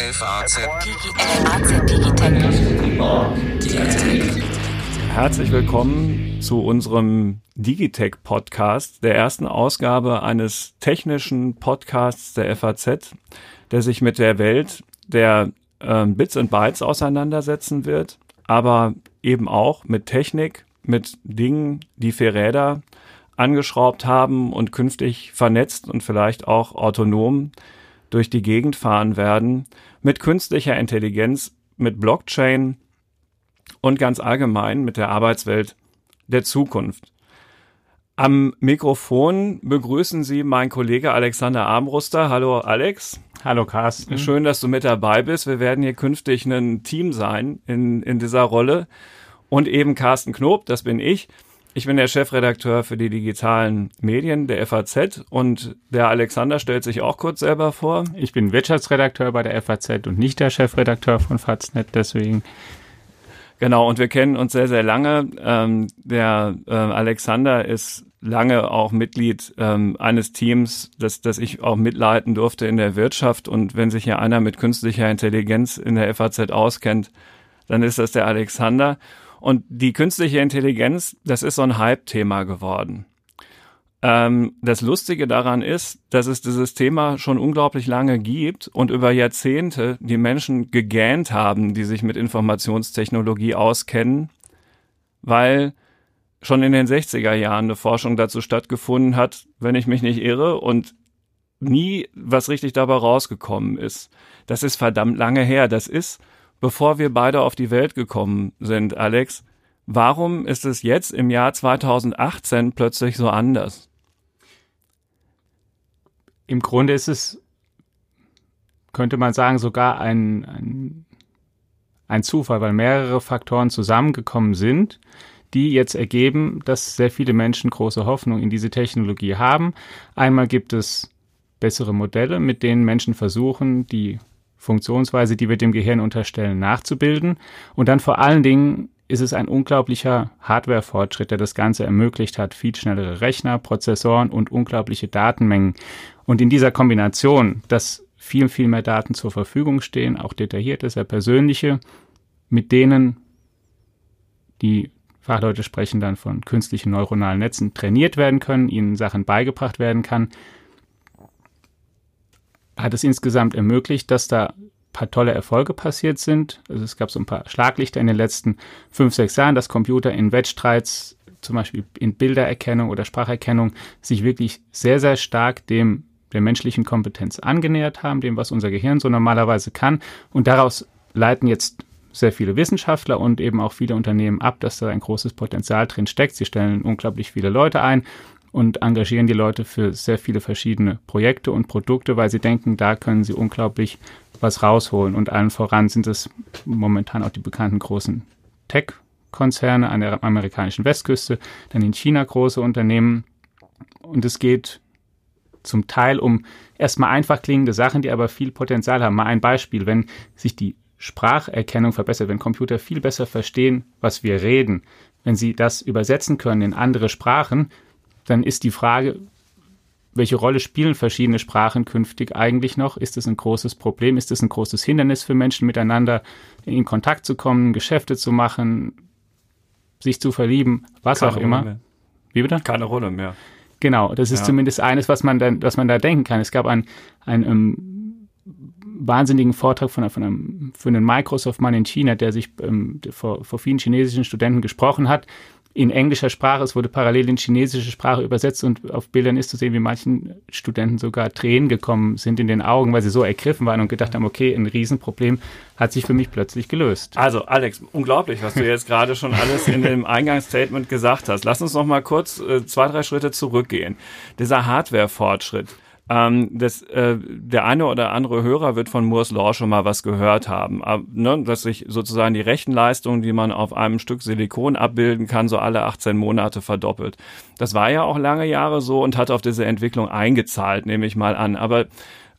FAZ Herzlich willkommen zu unserem Digitech Podcast, der ersten Ausgabe eines technischen Podcasts der FAZ, der sich mit der Welt der äh, Bits und Bytes auseinandersetzen wird, aber eben auch mit Technik, mit Dingen, die vier Räder angeschraubt haben und künftig vernetzt und vielleicht auch autonom durch die Gegend fahren werden, mit künstlicher Intelligenz, mit Blockchain und ganz allgemein mit der Arbeitswelt der Zukunft. Am Mikrofon begrüßen Sie mein Kollege Alexander Armbruster. Hallo Alex. Hallo Carsten. Schön, dass du mit dabei bist. Wir werden hier künftig ein Team sein in, in dieser Rolle. Und eben Carsten Knob, das bin ich. Ich bin der Chefredakteur für die digitalen Medien der FAZ und der Alexander stellt sich auch kurz selber vor. Ich bin Wirtschaftsredakteur bei der FAZ und nicht der Chefredakteur von Faznet, deswegen. Genau, und wir kennen uns sehr, sehr lange. Ähm, der äh, Alexander ist lange auch Mitglied ähm, eines Teams, das, das ich auch mitleiten durfte in der Wirtschaft. Und wenn sich hier einer mit künstlicher Intelligenz in der FAZ auskennt, dann ist das der Alexander. Und die künstliche Intelligenz, das ist so ein Hype-Thema geworden. Ähm, das Lustige daran ist, dass es dieses Thema schon unglaublich lange gibt und über Jahrzehnte die Menschen gegähnt haben, die sich mit Informationstechnologie auskennen, weil schon in den 60er Jahren eine Forschung dazu stattgefunden hat, wenn ich mich nicht irre, und nie was richtig dabei rausgekommen ist. Das ist verdammt lange her. Das ist bevor wir beide auf die Welt gekommen sind, Alex. Warum ist es jetzt im Jahr 2018 plötzlich so anders? Im Grunde ist es, könnte man sagen, sogar ein, ein, ein Zufall, weil mehrere Faktoren zusammengekommen sind, die jetzt ergeben, dass sehr viele Menschen große Hoffnung in diese Technologie haben. Einmal gibt es bessere Modelle, mit denen Menschen versuchen, die Funktionsweise, die wir dem Gehirn unterstellen, nachzubilden. Und dann vor allen Dingen ist es ein unglaublicher Hardware-Fortschritt, der das Ganze ermöglicht hat. Viel schnellere Rechner, Prozessoren und unglaubliche Datenmengen. Und in dieser Kombination, dass viel, viel mehr Daten zur Verfügung stehen, auch detaillierte, sehr persönliche, mit denen die Fachleute sprechen dann von künstlichen neuronalen Netzen, trainiert werden können, ihnen Sachen beigebracht werden kann, hat es insgesamt ermöglicht, dass da paar tolle Erfolge passiert sind. Also es gab so ein paar Schlaglichter in den letzten fünf, sechs Jahren, dass Computer in Wettstreits, zum Beispiel in Bildererkennung oder Spracherkennung, sich wirklich sehr, sehr stark dem der menschlichen Kompetenz angenähert haben, dem, was unser Gehirn so normalerweise kann. Und daraus leiten jetzt sehr viele Wissenschaftler und eben auch viele Unternehmen ab, dass da ein großes Potenzial drin steckt. Sie stellen unglaublich viele Leute ein und engagieren die Leute für sehr viele verschiedene Projekte und Produkte, weil sie denken, da können sie unglaublich was rausholen. Und allen voran sind es momentan auch die bekannten großen Tech-Konzerne an der amerikanischen Westküste, dann in China große Unternehmen. Und es geht zum Teil um erstmal einfach klingende Sachen, die aber viel Potenzial haben. Mal ein Beispiel, wenn sich die Spracherkennung verbessert, wenn Computer viel besser verstehen, was wir reden, wenn sie das übersetzen können in andere Sprachen, dann ist die Frage, welche Rolle spielen verschiedene Sprachen künftig eigentlich noch? Ist es ein großes Problem? Ist es ein großes Hindernis für Menschen miteinander in Kontakt zu kommen, Geschäfte zu machen, sich zu verlieben, was Keine auch immer? Mehr. Wie bitte? Keine Rolle mehr. Genau, das ist Ja. zumindest eines, was man dann, was man da denken kann. Es gab einen, einen ähm, wahnsinnigen Vortrag von, von einem, für einen Microsoft-Mann in China, der sich ähm, vor, vor vielen chinesischen Studenten gesprochen hat, in englischer Sprache. Es wurde parallel in chinesische Sprache übersetzt und auf Bildern ist zu sehen, wie manchen Studenten sogar Tränen gekommen sind in den Augen, weil sie so ergriffen waren und gedacht haben, okay, ein Riesenproblem hat sich für mich plötzlich gelöst. Also, Alex, unglaublich, was du jetzt gerade schon alles in dem Eingangsstatement gesagt hast. Lass uns noch mal kurz äh, zwei, drei Schritte zurückgehen. Dieser Hardware-Fortschritt. Ähm, das, äh, der eine oder andere Hörer wird von Moore's Law schon mal was gehört haben, Aber, ne, dass sich sozusagen die Rechenleistung, die man auf einem Stück Silikon abbilden kann, so alle 18 Monate verdoppelt. Das war ja auch lange Jahre so und hat auf diese Entwicklung eingezahlt, nehme ich mal an. Aber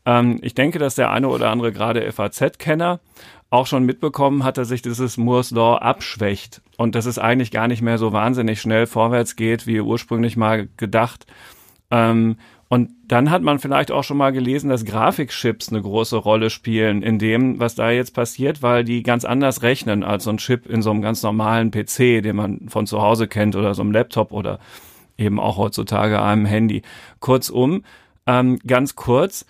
ähm, ich denke, dass der eine oder andere gerade FAZ-Kenner auch schon mitbekommen hat, dass sich dieses Moore's Law abschwächt und dass es eigentlich gar nicht mehr so wahnsinnig schnell vorwärts geht, wie ursprünglich mal gedacht. Ähm, Und dann hat man vielleicht auch schon mal gelesen, dass Grafikchips eine große Rolle spielen in dem, was da jetzt passiert, weil die ganz anders rechnen als so ein Chip in so einem ganz normalen PC, den man von zu Hause kennt oder so einem Laptop oder eben auch heutzutage einem Handy. Kurzum, ähm, ganz kurz,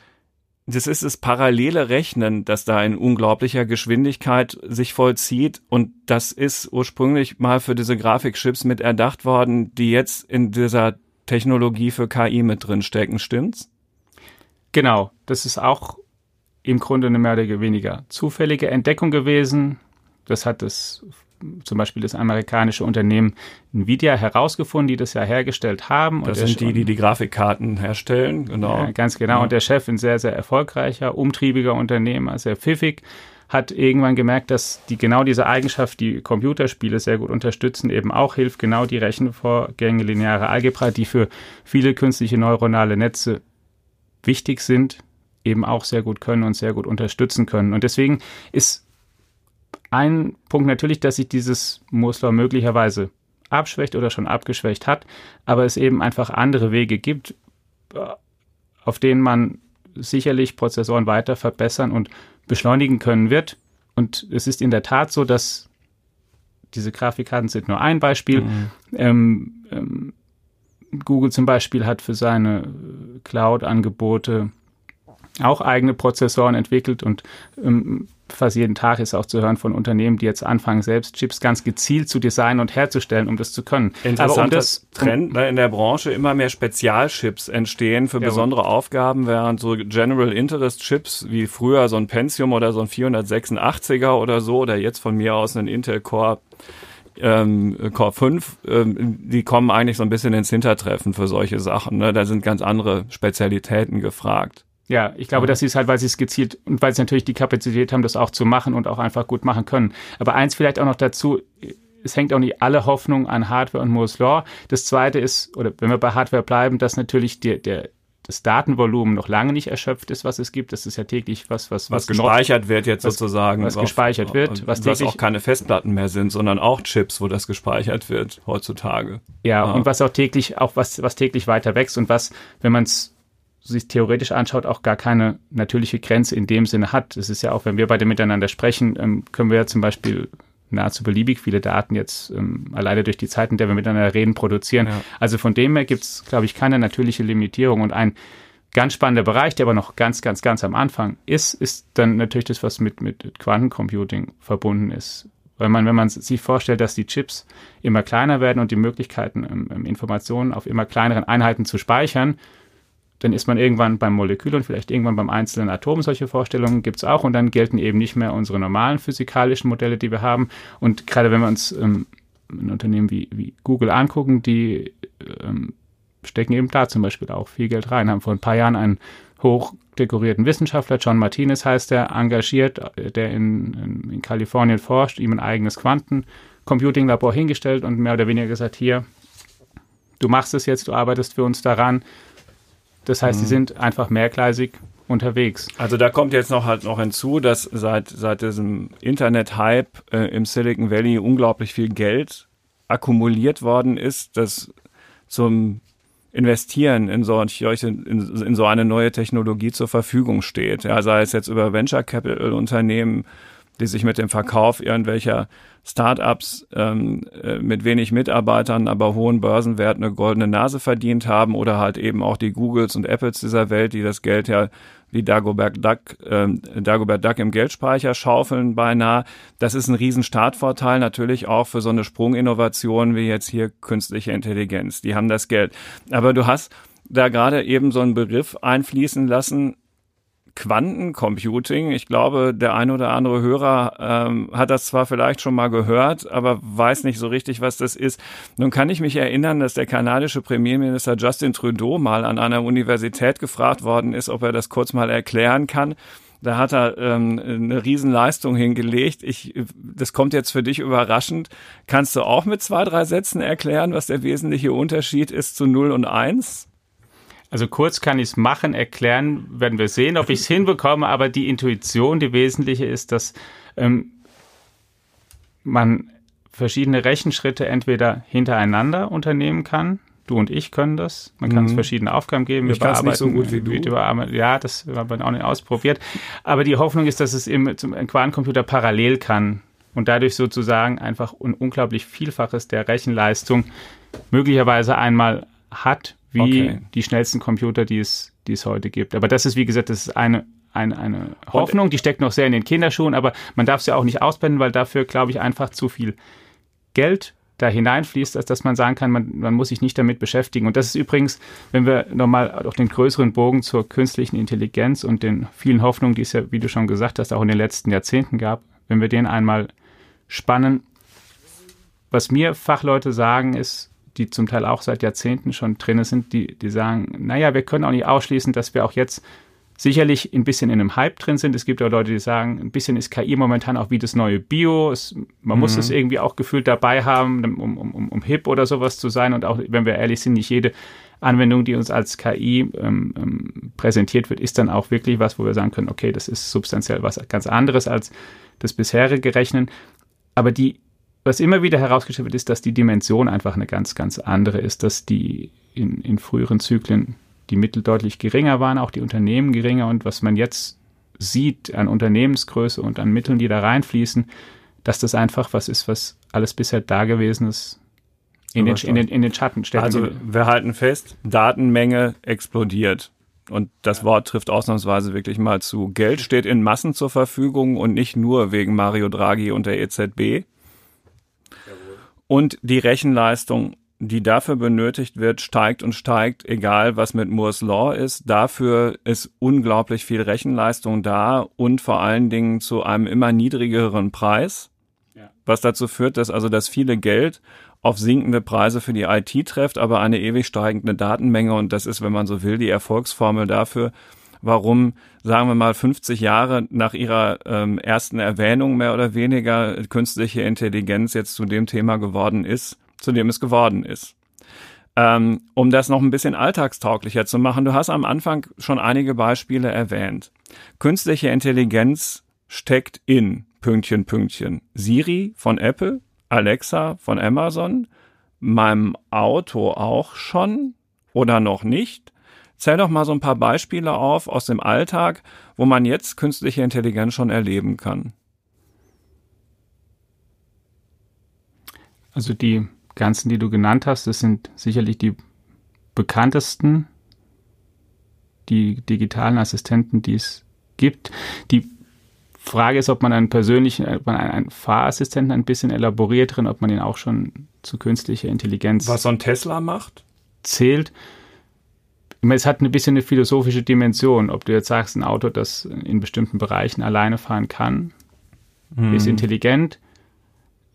das ist das parallele Rechnen, das da in unglaublicher Geschwindigkeit sich vollzieht. Und das ist ursprünglich mal für diese Grafikchips mit erdacht worden, die jetzt in dieser Technologie für KI mit drin stecken, stimmt's? Genau, das ist auch im Grunde eine mehr oder weniger zufällige Entdeckung gewesen. Das hat das zum Beispiel das amerikanische Unternehmen Nvidia herausgefunden, die das ja hergestellt haben. Das sind die, die die Grafikkarten herstellen, genau. Ja, ganz genau. Ja. Und der Chef, ein sehr, sehr erfolgreicher, umtriebiger Unternehmer, sehr pfiffig, hat irgendwann gemerkt, dass die genau diese Eigenschaft, die Computerspiele sehr gut unterstützen, eben auch hilft, genau die Rechenvorgänge, lineare Algebra, die für viele künstliche neuronale Netze wichtig sind, eben auch sehr gut können und sehr gut unterstützen können. Und deswegen ist ein Punkt natürlich, dass sich dieses Muster möglicherweise abschwächt oder schon abgeschwächt hat, aber es eben einfach andere Wege gibt, auf denen man sicherlich Prozessoren weiter verbessern und beschleunigen können wird. Und es ist in der Tat so, dass diese Grafikkarten sind nur ein Beispiel. Mhm. Ähm, ähm, Google zum Beispiel hat für seine Cloud-Angebote auch eigene Prozessoren entwickelt und ähm, fast jeden Tag ist auch zu hören von Unternehmen, die jetzt anfangen, selbst Chips ganz gezielt zu designen und herzustellen, um das zu können. Interessanter um das, Trend ne, in der Branche, immer mehr Spezialchips entstehen für ja, besondere Aufgaben, während so General Interest Chips wie früher so ein Pentium oder so ein 486er oder so oder jetzt von mir aus ein Intel Core ähm, Core 5, ähm, die kommen eigentlich so ein bisschen ins Hintertreffen für solche Sachen. Ne? Da sind ganz andere Spezialitäten gefragt. Ja, ich glaube, mhm. das ist halt, weil sie es gezielt und weil sie natürlich die Kapazität haben, das auch zu machen und auch einfach gut machen können. Aber eins vielleicht auch noch dazu, es hängt auch nicht alle Hoffnung an Hardware und Moore's Law. Das zweite ist, oder wenn wir bei Hardware bleiben, dass natürlich der, der, das Datenvolumen noch lange nicht erschöpft ist, was es gibt. Das ist ja täglich was, was, was, was gespeichert noch, wird jetzt was, sozusagen. Was auf, gespeichert wird. Was, was auch keine Festplatten mehr sind, sondern auch Chips, wo das gespeichert wird heutzutage. Ja, ah. und was auch täglich, auch was, was täglich weiter wächst und was, wenn man es sich theoretisch anschaut, auch gar keine natürliche Grenze in dem Sinne hat. Es ist ja auch, wenn wir beide miteinander sprechen, ähm, können wir ja zum Beispiel nahezu beliebig viele Daten jetzt ähm, alleine durch die Zeit, in der wir miteinander reden, produzieren. Ja. Also von dem her gibt es, glaube ich, keine natürliche Limitierung. Und ein ganz spannender Bereich, der aber noch ganz, ganz, ganz am Anfang ist, ist dann natürlich das, was mit, mit Quantencomputing verbunden ist. Weil man, wenn man sich vorstellt, dass die Chips immer kleiner werden und die Möglichkeiten, ähm, Informationen auf immer kleineren Einheiten zu speichern, dann ist man irgendwann beim Molekül und vielleicht irgendwann beim einzelnen Atom. Solche Vorstellungen gibt es auch und dann gelten eben nicht mehr unsere normalen physikalischen Modelle, die wir haben. Und gerade wenn wir uns ähm, ein Unternehmen wie, wie Google angucken, die ähm, stecken eben da zum Beispiel auch viel Geld rein, haben vor ein paar Jahren einen hochdekorierten Wissenschaftler, John Martinez heißt der, engagiert, der in, in Kalifornien forscht, ihm ein eigenes Quantencomputing-Labor hingestellt und mehr oder weniger gesagt, hier, du machst es jetzt, du arbeitest für uns daran, das heißt, mhm. sie sind einfach mehrgleisig unterwegs. Also da kommt jetzt noch halt noch hinzu, dass seit seit diesem Internet-Hype äh, im Silicon Valley unglaublich viel Geld akkumuliert worden ist, das zum Investieren in solche, in, in so eine neue Technologie zur Verfügung steht. Ja, sei es jetzt über Venture Capital Unternehmen, die sich mit dem Verkauf irgendwelcher Startups ähm, äh, mit wenig Mitarbeitern, aber hohen Börsenwert eine goldene Nase verdient haben oder halt eben auch die Googles und Apples dieser Welt, die das Geld ja wie Dagobert Duck, ähm, Dagobert Duck im Geldspeicher schaufeln beinahe. Das ist ein riesen Startvorteil natürlich auch für so eine Sprunginnovation wie jetzt hier künstliche Intelligenz. Die haben das Geld. Aber du hast da gerade eben so einen Begriff einfließen lassen, Quantencomputing. Ich glaube, der ein oder andere Hörer ähm, hat das zwar vielleicht schon mal gehört, aber weiß nicht so richtig, was das ist. Nun kann ich mich erinnern, dass der kanadische Premierminister Justin Trudeau mal an einer Universität gefragt worden ist, ob er das kurz mal erklären kann. Da hat er ähm, eine Riesenleistung hingelegt. Ich, das kommt jetzt für dich überraschend. Kannst du auch mit zwei, drei Sätzen erklären, was der wesentliche Unterschied ist zu 0 und 1? Also kurz kann ich es machen, erklären, werden wir sehen, ob ich es hinbekomme, aber die Intuition, die wesentliche ist, dass ähm, man verschiedene Rechenschritte entweder hintereinander unternehmen kann, Du und ich können das. Man kann mhm. uns verschiedene Aufgaben geben. Ich kann es nicht so gut wie du. Ja, das haben wir auch nicht ausprobiert. Aber die Hoffnung ist, dass es im, zum Quantencomputer parallel kann und dadurch sozusagen einfach ein unglaublich Vielfaches der Rechenleistung möglicherweise einmal hat, wie okay. die schnellsten Computer, die es, die es heute gibt. Aber das ist, wie gesagt, das ist eine, eine, eine Hoffnung, die steckt noch sehr in den Kinderschuhen, aber man darf sie auch nicht ausblenden, weil dafür, glaube ich, einfach zu viel Geld da hineinfließt, als dass man sagen kann, man, man muss sich nicht damit beschäftigen. Und das ist übrigens, wenn wir nochmal auch den größeren Bogen zur künstlichen Intelligenz und den vielen Hoffnungen, die es ja, wie du schon gesagt hast, auch in den letzten Jahrzehnten gab, wenn wir den einmal spannen, was mir Fachleute sagen, ist, die zum Teil auch seit Jahrzehnten schon drin sind, die, die sagen, naja, wir können auch nicht ausschließen, dass wir auch jetzt sicherlich ein bisschen in einem Hype drin sind. Es gibt auch Leute, die sagen, ein bisschen ist KI momentan auch wie das neue Bio. Es, man mhm. muss es irgendwie auch gefühlt dabei haben, um, um, um, um hip oder sowas zu sein. Und auch, wenn wir ehrlich sind, nicht jede Anwendung, die uns als KI ähm, ähm, präsentiert wird, ist dann auch wirklich was, wo wir sagen können, okay, das ist substanziell was ganz anderes als das bisherige Rechnen. Aber die, was immer wieder herausgestellt wird, ist, dass die Dimension einfach eine ganz, ganz andere ist, dass die in, in früheren Zyklen die Mittel deutlich geringer waren, auch die Unternehmen geringer. Und was man jetzt sieht an Unternehmensgröße und an Mitteln, die da reinfließen, dass das einfach was ist, was alles bisher da gewesen ist, in, den, in, den, in den Schatten stellt. Also wir halten fest, Datenmenge explodiert. Und das ja. Wort trifft ausnahmsweise wirklich mal zu. Geld steht in Massen zur Verfügung und nicht nur wegen Mario Draghi und der EZB. Und die Rechenleistung die dafür benötigt wird, steigt und steigt, egal was mit Moore's Law ist. Dafür ist unglaublich viel Rechenleistung da und vor allen Dingen zu einem immer niedrigeren Preis, ja. was dazu führt, dass also das viele Geld auf sinkende Preise für die IT trifft, aber eine ewig steigende Datenmenge und das ist, wenn man so will, die Erfolgsformel dafür, warum, sagen wir mal, 50 Jahre nach ihrer ähm, ersten Erwähnung mehr oder weniger künstliche Intelligenz jetzt zu dem Thema geworden ist zu dem es geworden ist. Ähm, um das noch ein bisschen alltagstauglicher zu machen, du hast am Anfang schon einige Beispiele erwähnt. Künstliche Intelligenz steckt in Pünktchen, Pünktchen. Siri von Apple, Alexa von Amazon, meinem Auto auch schon oder noch nicht. Zähl doch mal so ein paar Beispiele auf aus dem Alltag, wo man jetzt künstliche Intelligenz schon erleben kann. Also die ganzen, die du genannt hast, das sind sicherlich die bekanntesten, die digitalen Assistenten, die es gibt. Die Frage ist, ob man einen persönlichen, ob man einen Fahrassistenten ein bisschen elaboriert drin, ob man ihn auch schon zu künstlicher Intelligenz. Was so ein Tesla macht? Zählt. Es hat ein bisschen eine philosophische Dimension, ob du jetzt sagst, ein Auto, das in bestimmten Bereichen alleine fahren kann, hm. ist intelligent,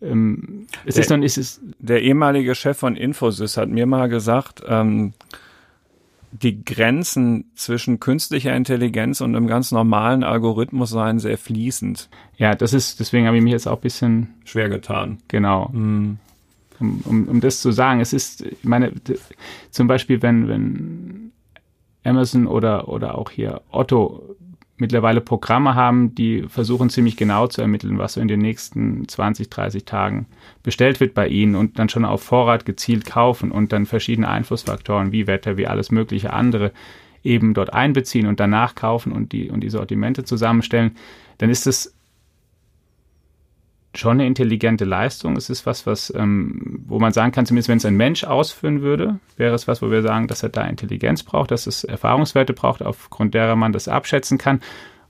ähm, es der, ist dann, ist es der ehemalige Chef von Infosys hat mir mal gesagt, ähm, die Grenzen zwischen künstlicher Intelligenz und einem ganz normalen Algorithmus seien sehr fließend. Ja, das ist, deswegen habe ich mich jetzt auch ein bisschen schwer getan. Genau. Mhm. Um, um, um das zu sagen, es ist, ich meine, zum Beispiel, wenn, wenn Amazon oder, oder auch hier Otto mittlerweile Programme haben, die versuchen ziemlich genau zu ermitteln, was so in den nächsten 20, 30 Tagen bestellt wird bei ihnen und dann schon auf Vorrat gezielt kaufen und dann verschiedene Einflussfaktoren wie Wetter, wie alles mögliche andere eben dort einbeziehen und danach kaufen und die, und die Sortimente zusammenstellen, dann ist es schon eine intelligente Leistung. Es ist was, was, ähm, wo man sagen kann, zumindest wenn es ein Mensch ausführen würde, wäre es was, wo wir sagen, dass er da Intelligenz braucht, dass es Erfahrungswerte braucht, aufgrund derer man das abschätzen kann.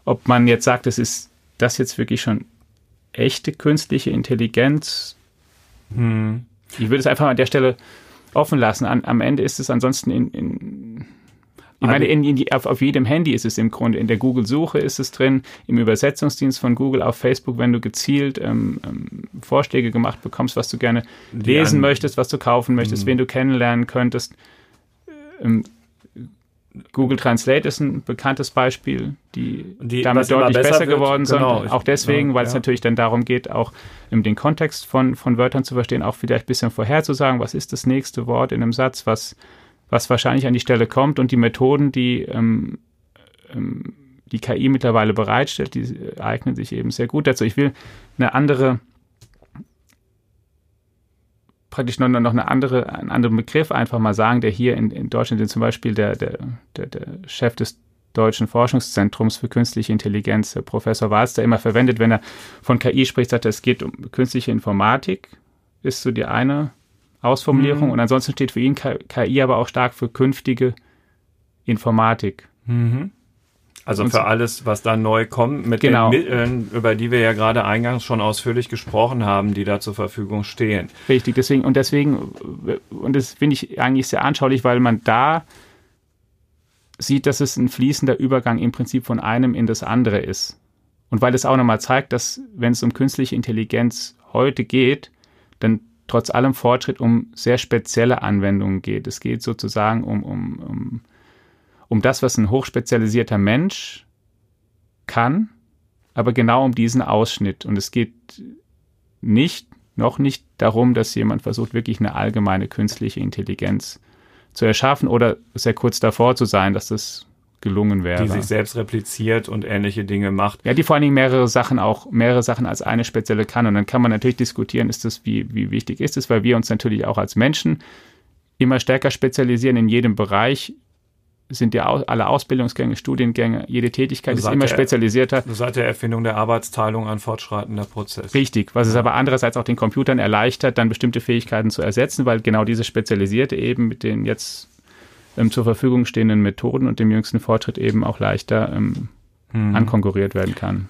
Ob man jetzt sagt, es ist das jetzt wirklich schon echte künstliche Intelligenz, hm. ich würde es einfach an der Stelle offen lassen. An, am Ende ist es ansonsten in, in ich meine, in, in auf, auf, jedem Handy ist es im Grunde. In der Google-Suche ist es drin, im Übersetzungsdienst von Google auf Facebook, wenn du gezielt ähm, ähm, Vorschläge gemacht bekommst, was du gerne lesen möchtest, was du kaufen möchtest, mhm. wen du kennenlernen könntest. Ähm, Google Translate ist ein bekanntes Beispiel, die, die damit deutlich besser, besser geworden sind. Genau, auch deswegen, weil ja. es natürlich dann darum geht, auch um, den Kontext von, von Wörtern zu verstehen, auch vielleicht ein bisschen vorherzusagen, was ist das nächste Wort in einem Satz, was was wahrscheinlich an die Stelle kommt und die Methoden, die ähm, ähm, die KI mittlerweile bereitstellt, die eignen sich eben sehr gut dazu. Ich will eine andere praktisch noch, noch eine andere, einen anderen Begriff einfach mal sagen, der hier in, in Deutschland zum Beispiel der, der, der, der Chef des Deutschen Forschungszentrums für künstliche Intelligenz, Professor Walster, immer verwendet, wenn er von KI spricht, sagt er, es geht um künstliche Informatik, ist so die eine Ausformulierung. Mhm. Und ansonsten steht für ihn KI aber auch stark für künftige Informatik. Mhm. Also und für alles, was da neu kommt, mit genau. den Mitteln, über die wir ja gerade eingangs schon ausführlich gesprochen haben, die da zur Verfügung stehen. Richtig, deswegen, und deswegen, und das finde ich eigentlich sehr anschaulich, weil man da sieht, dass es ein fließender Übergang im Prinzip von einem in das andere ist. Und weil es auch nochmal zeigt, dass wenn es um künstliche Intelligenz heute geht, dann trotz allem Fortschritt um sehr spezielle Anwendungen geht. Es geht sozusagen um, um, um, um das, was ein hochspezialisierter Mensch kann, aber genau um diesen Ausschnitt. Und es geht nicht, noch nicht darum, dass jemand versucht, wirklich eine allgemeine künstliche Intelligenz zu erschaffen oder sehr kurz davor zu sein, dass das gelungen wäre. Die sich selbst repliziert und ähnliche Dinge macht. Ja, die vor allen Dingen mehrere Sachen auch, mehrere Sachen als eine spezielle kann. Und dann kann man natürlich diskutieren, ist das, wie, wie wichtig ist es, weil wir uns natürlich auch als Menschen immer stärker spezialisieren in jedem Bereich, sind ja alle Ausbildungsgänge, Studiengänge, jede Tätigkeit ist immer der, spezialisierter. Seit der Erfindung der Arbeitsteilung ein fortschreitender Prozess. Richtig, was ja. es aber andererseits auch den Computern erleichtert, dann bestimmte Fähigkeiten zu ersetzen, weil genau diese Spezialisierte eben mit den jetzt ähm, zur Verfügung stehenden Methoden und dem jüngsten Fortschritt eben auch leichter ähm, hm. ankonkurriert werden kann.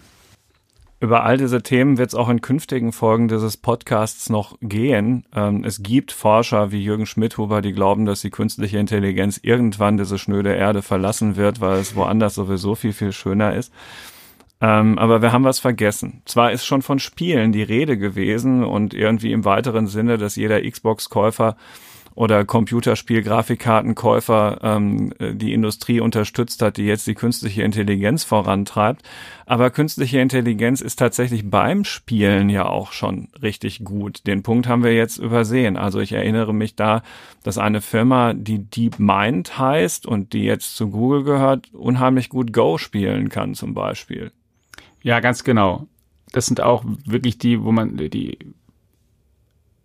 Über all diese Themen wird es auch in künftigen Folgen dieses Podcasts noch gehen. Ähm, es gibt Forscher wie Jürgen Schmidhuber, die glauben, dass die künstliche Intelligenz irgendwann diese schnöde Erde verlassen wird, weil es woanders sowieso viel, viel schöner ist. Ähm, aber wir haben was vergessen. Zwar ist schon von Spielen die Rede gewesen und irgendwie im weiteren Sinne, dass jeder Xbox-Käufer oder Computerspiel-Grafikkartenkäufer ähm, die Industrie unterstützt hat, die jetzt die künstliche Intelligenz vorantreibt. Aber künstliche Intelligenz ist tatsächlich beim Spielen ja auch schon richtig gut. Den Punkt haben wir jetzt übersehen. Also ich erinnere mich da, dass eine Firma, die DeepMind heißt und die jetzt zu Google gehört, unheimlich gut Go spielen kann zum Beispiel. Ja, ganz genau. Das sind auch wirklich die, wo man die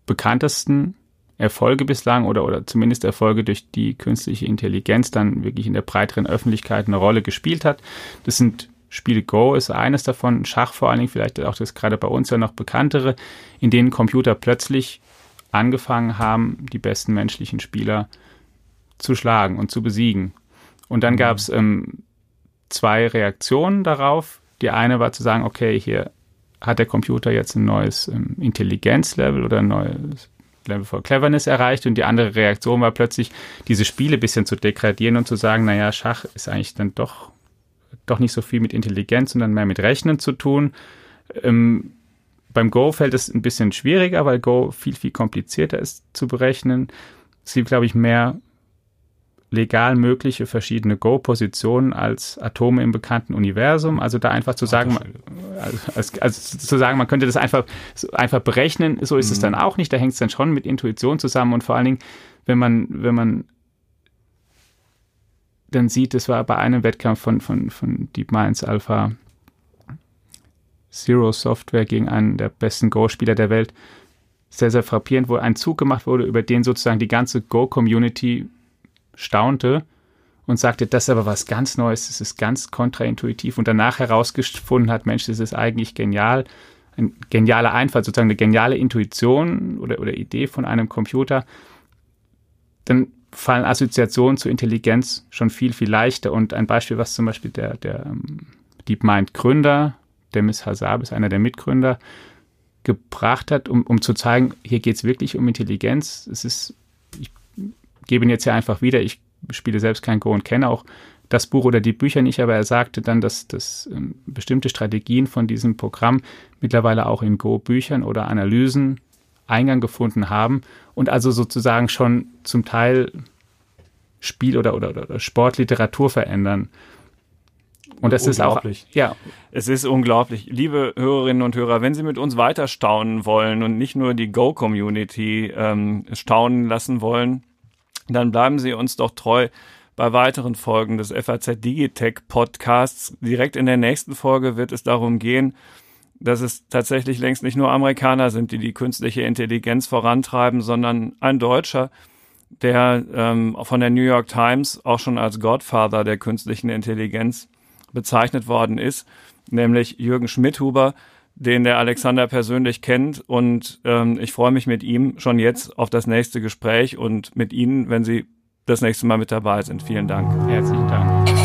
bekanntesten Erfolge bislang oder, oder zumindest Erfolge durch die künstliche Intelligenz dann wirklich in der breiteren Öffentlichkeit eine Rolle gespielt hat. Das sind Spiele Go ist eines davon, Schach vor allen Dingen, vielleicht auch das gerade bei uns ja noch bekanntere, in denen Computer plötzlich angefangen haben, die besten menschlichen Spieler zu schlagen und zu besiegen. Und dann mhm. gab es ähm, zwei Reaktionen darauf. Die eine war zu sagen, okay, hier hat der Computer jetzt ein neues ähm, Intelligenzlevel oder ein neues Level for Cleverness erreicht und die andere Reaktion war plötzlich, diese Spiele ein bisschen zu degradieren und zu sagen, naja, Schach ist eigentlich dann doch, doch nicht so viel mit Intelligenz, sondern mehr mit Rechnen zu tun. Ähm, beim Go fällt es ein bisschen schwieriger, weil Go viel, viel komplizierter ist zu berechnen. Es gibt, glaube ich, mehr legal mögliche verschiedene Go-Positionen als Atome im bekannten Universum. Also da einfach zu sagen, also, also, zu sagen, man könnte das einfach, einfach berechnen, so ist mhm. es dann auch nicht. Da hängt es dann schon mit Intuition zusammen und vor allen Dingen, wenn man, wenn man dann sieht, es war bei einem Wettkampf von, von, von DeepMinds Alpha Zero Software gegen einen der besten Go-Spieler der Welt, sehr, sehr frappierend, wo ein Zug gemacht wurde, über den sozusagen die ganze Go-Community staunte und sagte, das ist aber was ganz Neues, das ist ganz kontraintuitiv und danach herausgefunden hat, Mensch, das ist eigentlich genial, ein genialer Einfall, sozusagen eine geniale Intuition oder, oder Idee von einem Computer, dann fallen Assoziationen zur Intelligenz schon viel, viel leichter. Und ein Beispiel, was zum Beispiel der, der ähm, DeepMind-Gründer, Demis ist einer der Mitgründer, gebracht hat, um, um zu zeigen, hier geht es wirklich um Intelligenz. Es ist gebe ihn jetzt hier einfach wieder. Ich spiele selbst kein Go und kenne auch das Buch oder die Bücher nicht, aber er sagte dann, dass, dass ähm, bestimmte Strategien von diesem Programm mittlerweile auch in Go-Büchern oder Analysen Eingang gefunden haben und also sozusagen schon zum Teil Spiel- oder, oder, oder Sportliteratur verändern. Und das ist auch, ja. Es ist unglaublich. Liebe Hörerinnen und Hörer, wenn Sie mit uns weiter staunen wollen und nicht nur die Go-Community ähm, staunen lassen wollen, dann bleiben Sie uns doch treu bei weiteren Folgen des FAZ Digitech Podcasts. Direkt in der nächsten Folge wird es darum gehen, dass es tatsächlich längst nicht nur Amerikaner sind, die die künstliche Intelligenz vorantreiben, sondern ein Deutscher, der ähm, von der New York Times auch schon als Godfather der künstlichen Intelligenz bezeichnet worden ist, nämlich Jürgen Schmidhuber, den der Alexander persönlich kennt. Und ähm, ich freue mich mit ihm schon jetzt auf das nächste Gespräch und mit Ihnen, wenn Sie das nächste Mal mit dabei sind. Vielen Dank. Herzlichen Dank.